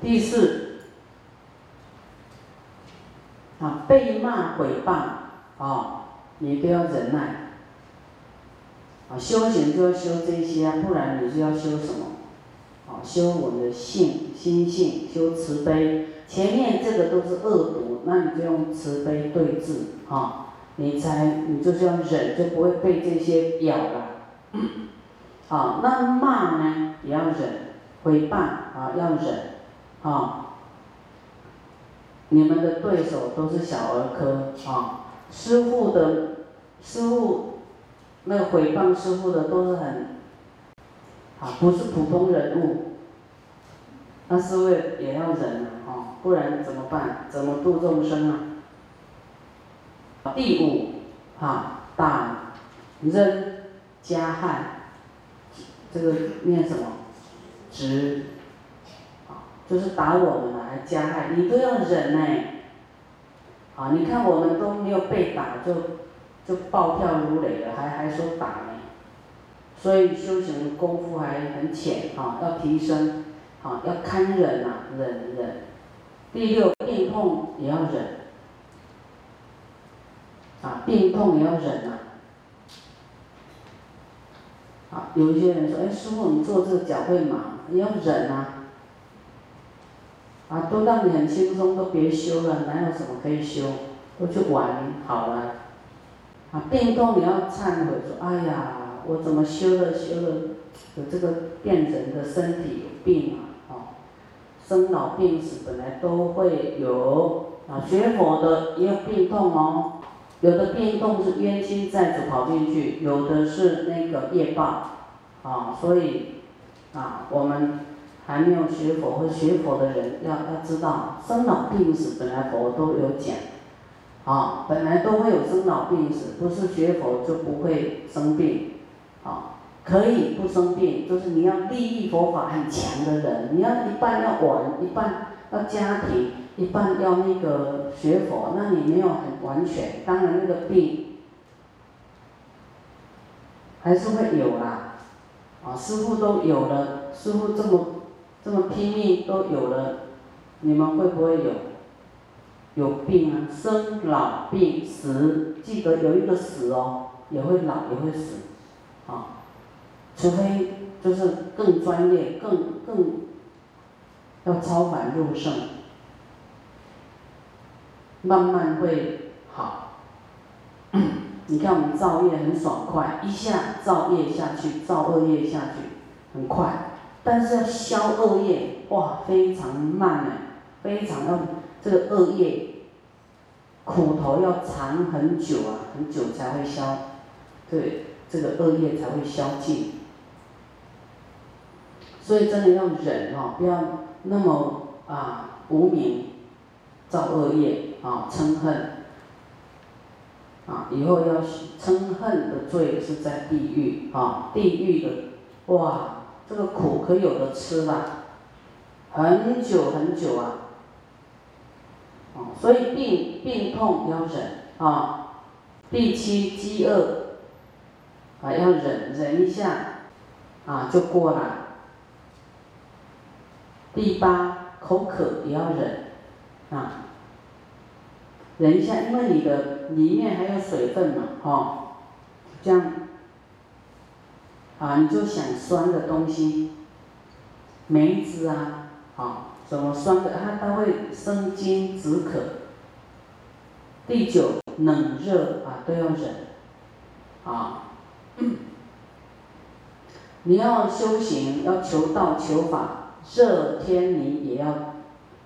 第四，啊，被骂毁谤，啊，你都要忍耐。啊，修行就要修这些啊，不然你就要修什么？啊，修我们的性、心性，修慈悲。前面这个都是恶毒，那你就用慈悲对治，啊，你才你就是要忍，就不会被这些咬了。啊，那骂呢也要忍，毁谤啊要忍，啊，你们的对手都是小儿科啊，师傅的师傅。那个诽谤师傅的都是很，啊，不是普通人物，那师傅也要忍啊，不然怎么办？怎么度众生啊？第五，啊，打、扔、加害，这个念什么？直，就是打我们了，还加害，你都要忍呢。啊，你看我们都没有被打就。就暴跳如雷了，还还说打呢，所以修行的功夫还很浅哈，要提升，啊，要堪忍呐，忍忍。第六，病痛也要忍，啊，病痛也要忍呐。啊，有一些人说，哎，师傅，你做这个脚会麻，你要忍呐。啊，都让你很轻松，都别修了，哪有什么可以修，都去玩好了。啊，病痛你要忏悔，说哎呀，我怎么修了修了，有这个变人的身体有病啊，哦，生老病死本来都会有啊，学佛的也有病痛哦，有的病痛是冤亲债主跑进去，有的是那个业报，啊，所以啊，我们还没有学佛和学佛的人要要知道，生老病死本来佛都有讲。啊，本来都会有生老病死，不是学佛就不会生病，啊，可以不生病，就是你要利益佛法很强的人，你要一半要玩，一半要家庭，一半要那个学佛，那你没有很完全，当然那个病还是会有啦，啊，师傅都有了，师傅这么这么拼命都有了，你们会不会有？有病啊，生老病死，记得有一个死哦，也会老也会死，啊，除非就是更专业、更更要超凡入圣，慢慢会好。你看我们造业很爽快，一下造业下去，造恶业下去很快，但是要消恶业，哇，非常慢呢，非常要。这个恶业苦头要长很久啊，很久才会消，对，这个恶业才会消尽。所以真的要忍哦，不要那么啊无名造恶业啊嗔恨啊，以后要嗔恨的罪是在地狱啊，地狱的哇，这个苦可有的吃了，很久很久啊。所以病病痛要忍啊，第七饥饿。啊要忍忍一下。啊就过了。第八口渴也要忍啊，忍一下，因为你的里面还有水分嘛，哈，这样啊你就想酸的东西，梅子啊，啊。什么酸的，它它会生津止渴。第九，冷热啊都要忍，啊，你要修行要求道求法，热天你也要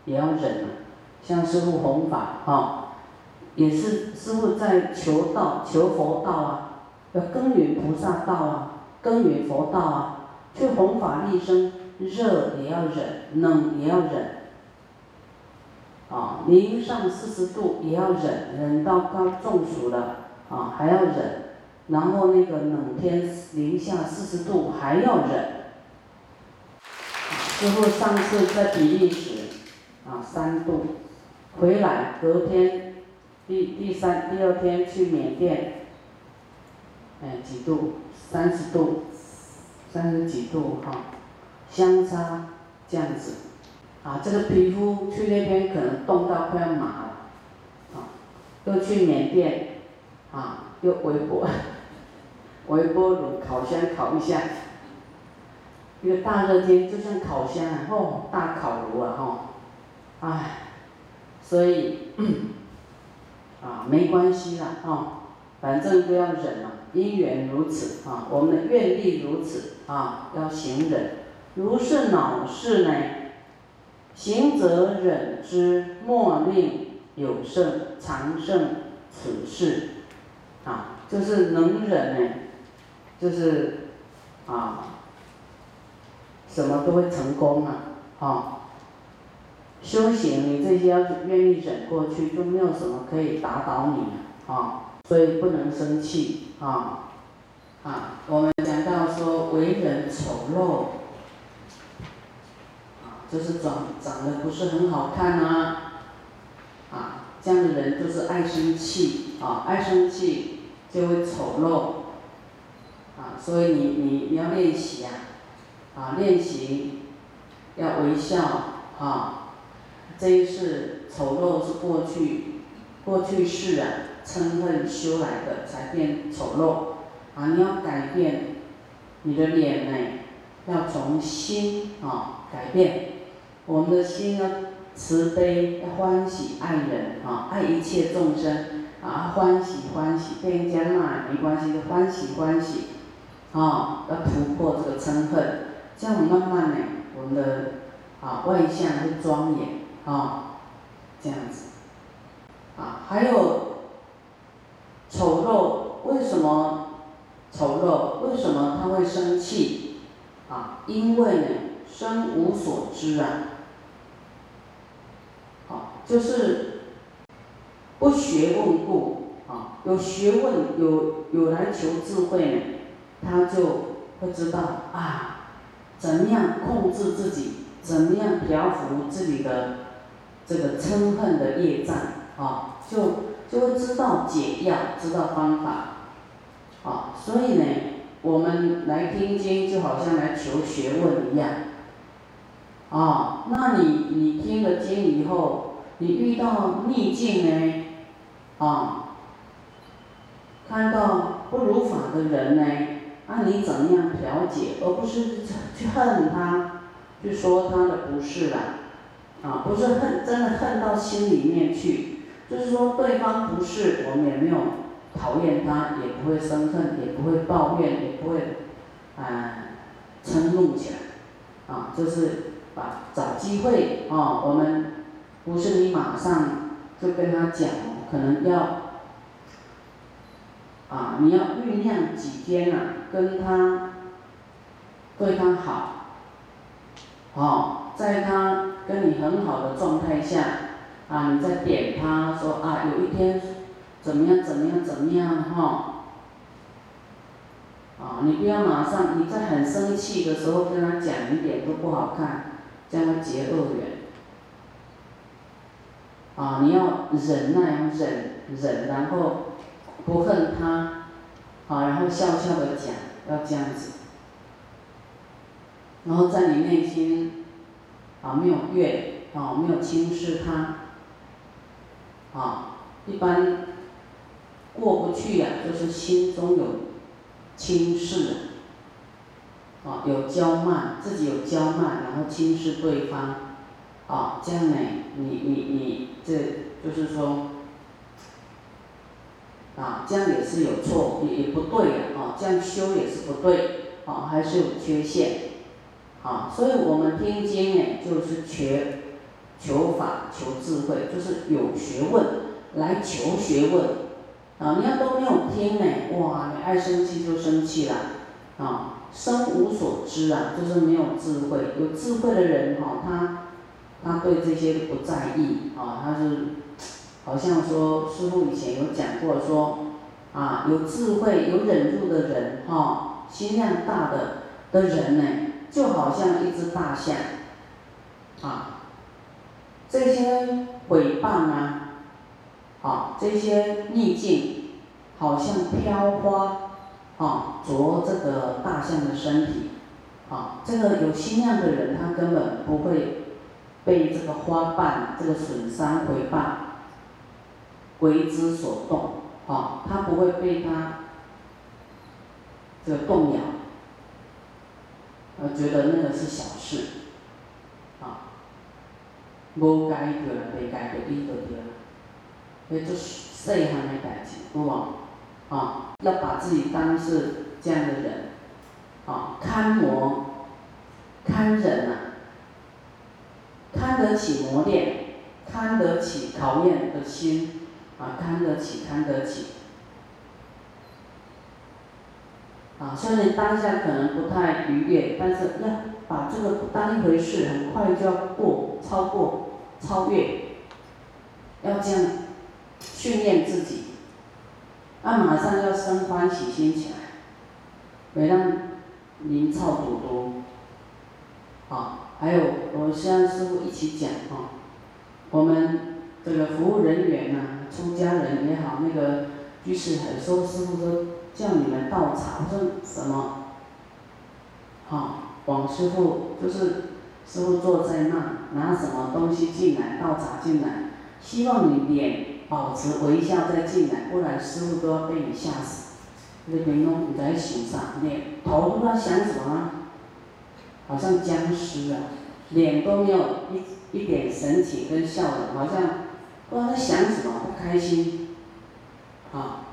也要忍啊。像师傅弘法啊，也是师傅在求道求佛道啊，要耕耘菩萨道啊，耕耘佛道啊，去弘法利生。热也要忍，冷也要忍，啊，零上四十度也要忍，忍到高中暑了，啊，还要忍，然后那个冷天零下四十度还要忍。之后上次在比利时，啊，三度，回来隔天，第第三第二天去缅甸，哎，几度？三十度，三十几度哈。相差这样子，啊，这个皮肤去那边可能冻到快要麻了，啊，又去缅甸，啊，又微波，微波炉烤箱烤一下，一个大热天就像烤箱啊，哦，大烤炉啊，哈，唉，所以，啊，没关系啦，哦，反正都要忍嘛，因缘如此啊，我们的愿力如此啊，要行忍，如是恼事呢？行则忍之，莫令有胜长胜此事，啊，就是能忍呢，就是啊，什么都会成功啊，啊，修行你这些要是愿意忍过去，就没有什么可以打倒你啊，所以不能生气。啊，啊，我们讲到说为人丑陋。就是长长得不是很好看呐，啊，这样的人就是爱生气啊，爱生气就会丑陋，啊，所以你你你要练习呀，啊，练习要微笑啊，这一世丑陋是过去，过去式啊，嗔恨修来的才变丑陋，啊，你要改变你的脸呢，要从心啊改变。我们的心呢，慈悲要、欢喜、爱人啊，爱一切众生啊，欢喜欢喜，被人家骂没关系，欢喜欢喜，啊，要突破这个嗔恨，这样慢慢呢，我们的啊外向会庄严啊，这样子，啊，还有丑陋，为什么丑陋？为什么他会生气？啊，因为呢，生无所知啊。好就是不学问故啊，有学问有有来求智慧呢，他就会知道啊，怎样控制自己，怎样调伏自己的这个嗔恨的业障啊，就就会知道解药，知道方法。啊，所以呢，我们来听经就好像来求学问一样。啊，那你你听了经以后。你遇到逆境呢，啊，看到不如法的人呢，那你怎么样调解，而不是去恨他，去说他的不是啦，啊，不是恨，真的恨到心里面去，就是说对方不是，我们也没有讨厌他，也不会生恨，也不会抱怨，也不会，啊，嗔怒起来，啊，就是把找机会啊，我们。不是你马上就跟他讲，可能要啊，你要酝酿几天啊，跟他对他好，好，在他跟你很好的状态下啊，你再点他说啊，有一天怎么样怎么样怎么样哈，啊，你不要马上你在很生气的时候跟他讲一点都不好看，这样结恶缘。啊，你要忍耐，忍忍，然后不恨他，啊，然后笑笑的讲，要这样子，然后在你内心，啊，没有怨，啊，没有轻视他，啊，一般过不去呀，就是心中有轻视，啊，有骄慢，自己有骄慢，然后轻视对方。啊，这样呢，你你你，这就是说，啊，这样也是有错，也也不对的啊，这样修也是不对，啊，还是有缺陷，啊，所以我们听经呢，就是求求法、求智慧，就是有学问来求学问，啊，你要都没有听呢，哇，你爱生气就生气了，啊，生无所知啊，就是没有智慧，有智慧的人哈，他。他对这些都不在意啊，他是好像说师傅以前有讲过说啊，有智慧有忍辱的人哈，心量大的的人呢，就好像一只大象啊，这些诽谤啊，啊这些逆境，好像飘花啊，着这个大象的身体啊，这个有心量的人他根本不会。被这个花瓣这个损伤回报为之所动，啊，他不会被他这个动摇，呃，觉得那个是小事，无该着啦，未该着伊就对啦，那做细汉的代志，有无？啊，要把自己当是这样的人，啊，堪磨，堪忍啊，堪得起磨练，堪得起考验的心，啊，堪得起，堪得起，啊，虽然当下可能不太愉悦，但是要把这个当一回事，很快就要过，超过，超越，要这样训练自己。啊，马上要生欢喜心起来，别让灵操多多，啊，还有我现在师傅一起讲啊，我们这个服务人员呐，出家人也好，那个居士很说师傅说叫你们倒茶，我说什么？好，王师傅就是师傅坐在那，拿什么东西进来倒茶进来，希望你脸。保持微笑再进来，不然师傅都要被你吓死。那边拢不在想啥，脸头不知道想什么，好像僵尸啊，脸都没有一一点神情跟笑容，好像不知道在想什么，不开心，啊，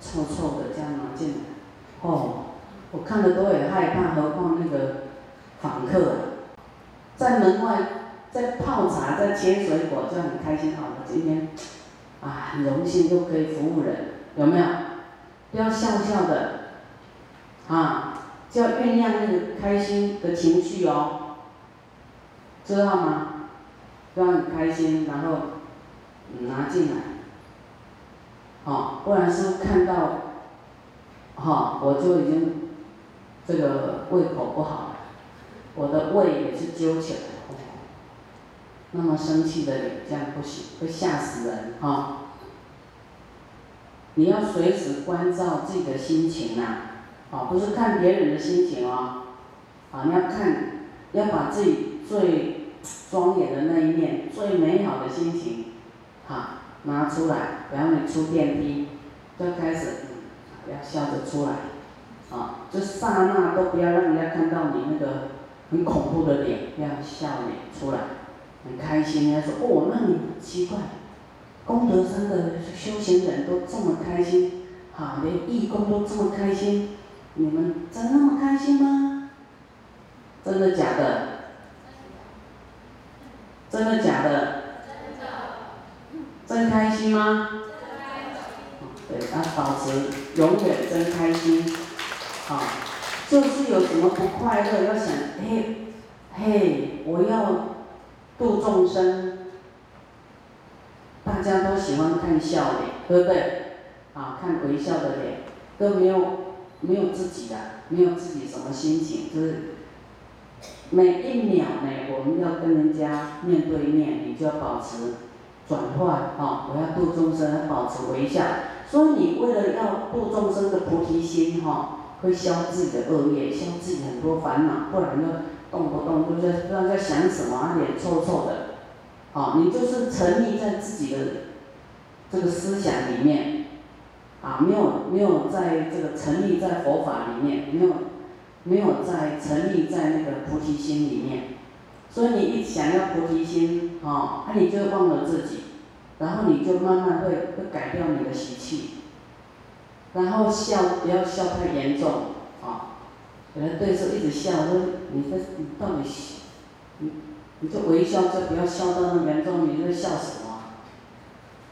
臭臭的这样拿进来，哦，我看了都很害怕，何况那个访客，在门外在泡茶，在切水果，就很开心。好了，今天。啊，很荣幸都可以服务人，有没有？要笑笑的，啊，就要酝酿那个开心的情绪哦，知道吗？要很开心，然后拿进来，好，不然是看到，哈，我就已经这个胃口不好，我的胃也是揪起来。那么生气的脸，这样不行，会吓死人哈。你要随时关照自己的心情呐，啊，不是看别人的心情哦，啊，你要看，要把自己最庄严的那一面、最美好的心情，哈，拿出来。然后你出电梯，就开始，要笑着出来，啊，就刹那都不要让人家看到你那个很恐怖的脸，要笑脸出来。很开心，他说哦，那你奇怪，功德山的修行人都这么开心，哈，连义工都这么开心，你们真那么开心吗？真的假的？真的假的？真开心吗？对，要保持永远真开心，啊，就是有什么不快乐，要想，嘿，嘿，我要。度众生，大家都喜欢看笑脸，对不对？啊，看微笑的脸，都没有没有自己的，没有自己什么心情，就是每一秒呢，我们要跟人家面对面，你就要保持转换啊！我要度众生，保持微笑。所以你为了要度众生的菩提心哈，会消自己的恶业，消自己很多烦恼，不然呢？动不动就在不知道在想什么，脸臭臭的，啊，你就是沉溺在自己的这个思想里面，啊，没有没有在这个沉溺在佛法里面，没有没有在沉溺在那个菩提心里面，所以你一想要菩提心，啊，那你就忘了自己，然后你就慢慢会会改掉你的习气，然后笑不要笑太严重，啊。本来对着一直笑，说你这你到底，你你这微笑就不要笑到那么严重，你在笑什么？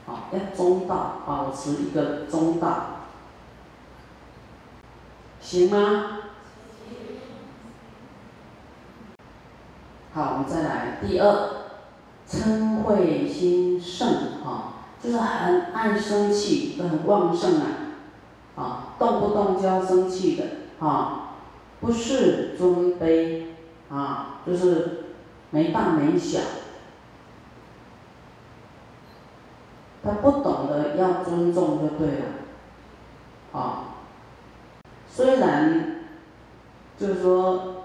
好，要中道，保持一个中道，行吗？好，我们再来第二，嗔恚心盛，啊，就是很爱生气，都很旺盛啊，啊，动不动就要生气的，啊。不是尊卑，啊，就是没大没小，他不懂得要尊重就对了，啊，虽然就是说，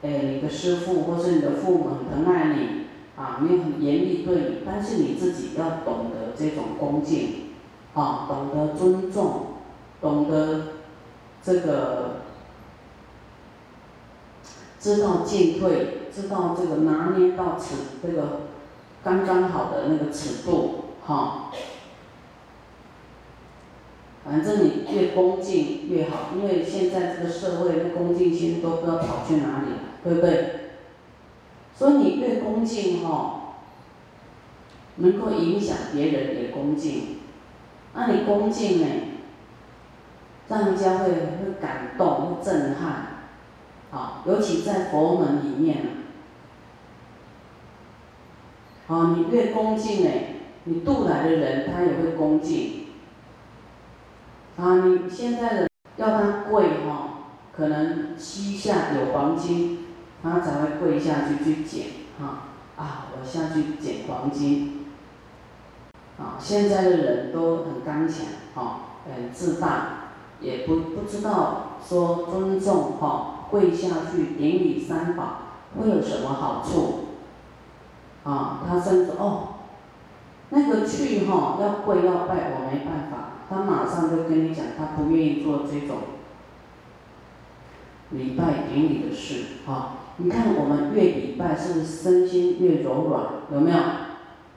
哎，你的师傅或是你的父母很疼爱你，啊，没有很严厉对你，但是你自己要懂得这种恭敬，啊，懂得尊重，懂得这个知道进退，知道这个拿捏到尺这个刚刚好的那个尺度，哈。反正你越恭敬越好，因为现在这个社会的恭敬心都不知道跑去哪里，对不对？所以你越恭敬哈，能够影响别人也恭敬。那你恭敬呢，让人家会会感动、会震撼，啊，尤其在佛门里面啊，你越恭敬呢，你渡来的人他也会恭敬。啊，你现在的要他跪哈，可能膝下有黄金，他才会跪下去去捡哈。啊，我下去捡黄金。啊，现在的人都很刚强，哈，很自大，也不不知道说尊重哈，跪下去顶礼三宝会有什么好处。啊，他甚至哦，那个去哈要跪要拜，我没办法。他马上就跟你讲，他不愿意做这种礼拜顶礼的事啊！你看我们越礼拜，是不是身心越柔软？有没有？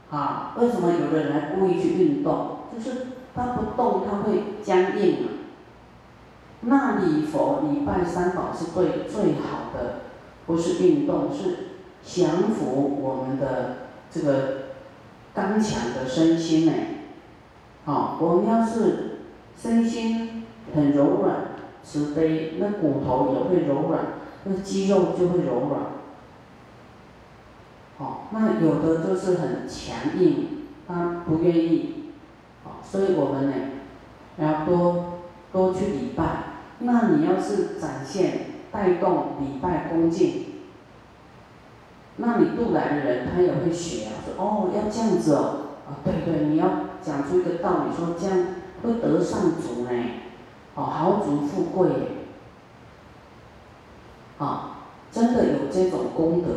啊，为什么有的人还故意去运动？就是他不动，他会僵硬嘛。那礼佛、礼拜三宝是对最好的，不是运动，是降服我们的这个刚强的身心呢。啊，我们要是身心很柔软、慈悲，那骨头也会柔软，那肌肉就会柔软。好，那有的就是很强硬，他不愿意。好，所以我们呢，要多多去礼拜。那你要是展现、带动礼拜恭敬，那你渡来的人他也会学啊，说哦要这样子哦，啊对对，你要。讲出一个道理，说这样会得上主呢，哦，豪族富贵，啊，真的有这种功德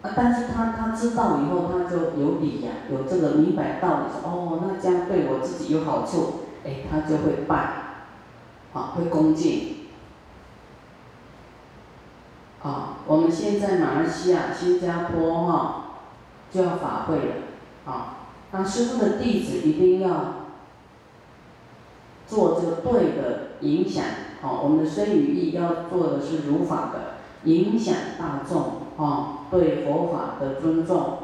啊！但是他他知道以后，他就有理呀，有这个明白道理，说哦，那这样对我自己有好处，哎，他就会拜，啊，会恭敬。啊，我们现在马来西亚、新加坡哈，就要法会了，啊。那师傅的弟子一定要做这个对的影响，哦，我们的身语意要做的是如法的影响大众，哦，对佛法的尊重，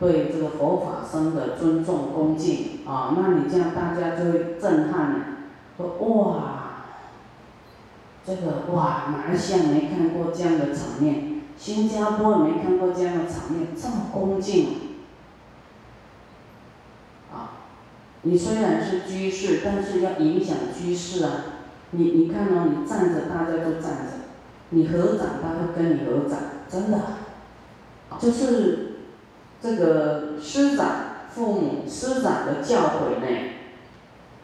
对这个佛法僧的尊重恭敬，啊，那你这样大家就会震撼，说哇，这个哇，马来西亚没看过这样的场面，新加坡没看过这样的场面，这么恭敬。啊你虽然是居士，但是要影响居士啊！你你看哦，你站着，大家都站着；你合掌，他会跟你合掌，真的。就是这个师长、父母、师长的教诲呢，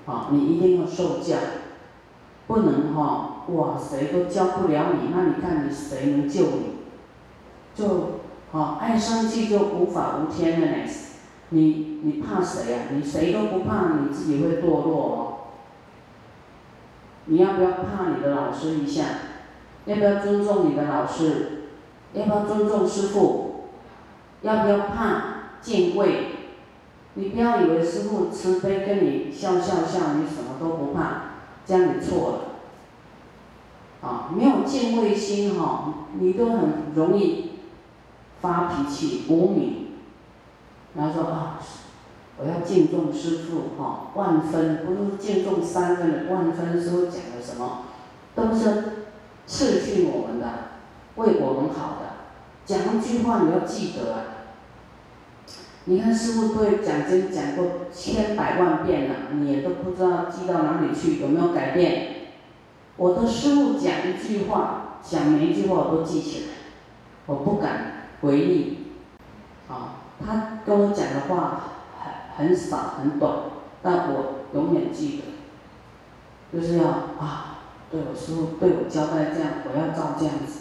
啊，你一定要受教，不能哈哇，谁都教不了你，那你看你谁能救你？就啊，爱生气就无法无天的呢。你你怕谁呀？你谁都不怕，你自己会堕落哦。你要不要怕你的老师一下？要不要尊重你的老师？要不要尊重师傅？要不要怕敬畏？你不要以为师傅慈悲跟你笑笑笑，你什么都不怕，这样你错了。啊，没有敬畏心哈，你都很容易发脾气、无名。然后说啊，我要敬重师傅哈，万分不是敬重三分的万分。师傅讲的什么，都是赐训我们的，为我们好的。讲一句话你要记得啊。你看师傅对讲经讲过千百万遍了，你也都不知道记到哪里去，有没有改变？我的师傅讲一句话，讲每一句话我都记起来，我不敢回忆，啊。他跟我讲的话很很少很短，但我永远记得，就是要啊，对我师傅对我交代这样，我要照这样子。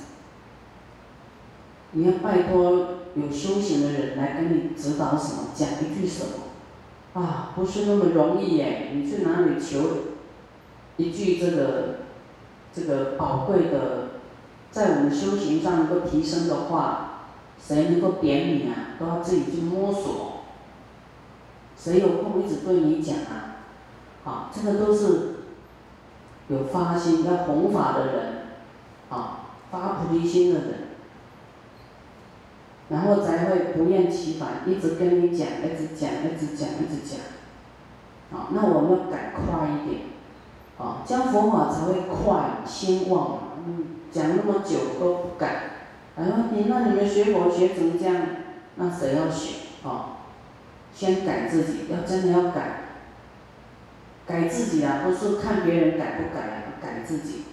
你要拜托有修行的人来跟你指导什么，讲一句什么，啊，不是那么容易耶！你去哪里求一句这个这个宝贵的，在我们修行上能够提升的话，谁能够点你啊？都要自己去摸索。谁有空一直对你讲啊？啊，这个都是有发心要弘法的人，啊，发菩提心的人，然后才会不厌其烦，一直跟你讲，一直讲，一直讲，一直讲。啊，那我们要赶快一点，啊，这样佛法才会快兴旺。嗯，讲那么久都不改，然后你那你们学佛学成这样，那谁要学？啊？先改自己，要真的要改，改自己啊，不是看别人改不改啊，改自己。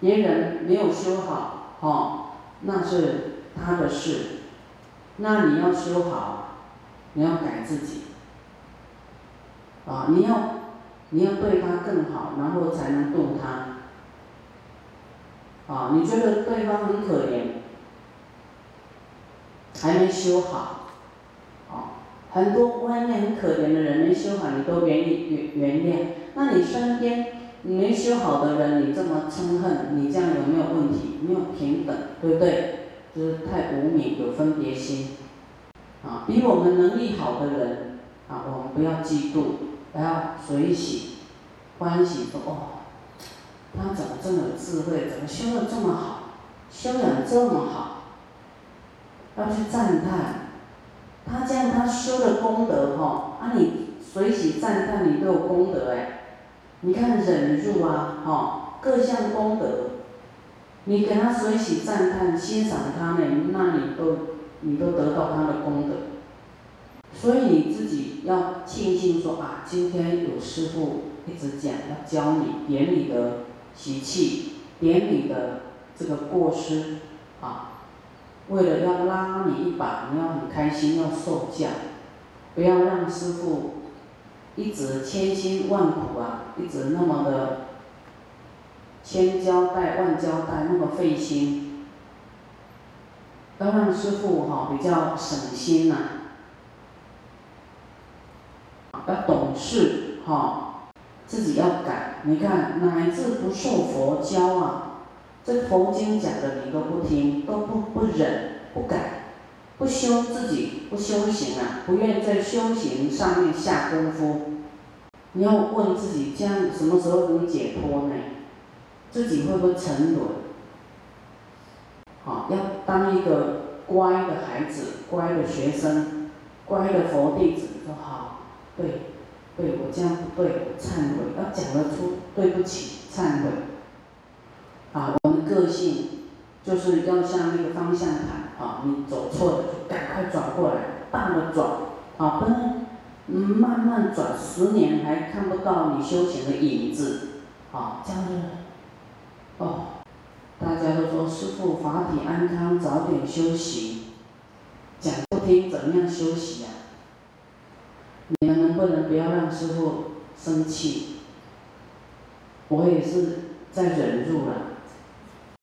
别人没有修好，哦，那是他的事，那你要修好，你要改自己，啊，你要你要对他更好，然后才能度他。啊，你觉得对方很可怜，还没修好。啊很多观念很可怜的人没修好，你都愿意原原谅。那你身边没修好的人，你这么嗔恨，你这样有没有问题？没有平等，对不对？就是太无名，有分别心。啊，比我们能力好的人，啊，我们不要嫉妒，不要随喜欢喜说哦，他怎么这么有智慧？怎么修的这么好？修养这么好？要去赞叹。他这样，他修的功德哈，啊你随喜赞叹，你都有功德哎。你看忍辱啊，哈，各项功德，你给他随喜赞叹，欣赏他呢，那你都你都得到他的功德。所以你自己要庆幸说啊，今天有师傅一直讲，要教你点你的习气，点你的这个过失，啊。为了要拉你一把，你要很开心，要受教，不要让师傅一直千辛万苦啊，一直那么的千交代万交代，那么费心，要让师傅哈比较省心呐，要懂事哈，自己要改。你看，乃至不受佛教啊。这佛经讲的你都不听，都不不忍不改，不修自己不修行啊，不愿在修行上面下功夫。你要问自己，这样什么时候能解脱呢？自己会不会沉沦？好，要当一个乖的孩子，乖的学生，乖的佛弟子，说好，对，对我这样不对，忏悔，要讲得出对不起，忏悔。啊，我们个性就是要像那个方向盘啊，你走错了就赶快转过来，大的转，啊，不能慢慢转，十年还看不到你修行的影子，啊，这样子，哦，大家都说师傅法体安康，早点休息，讲不听怎么样休息呀？你们能不能不要让师傅生气？我也是在忍住了。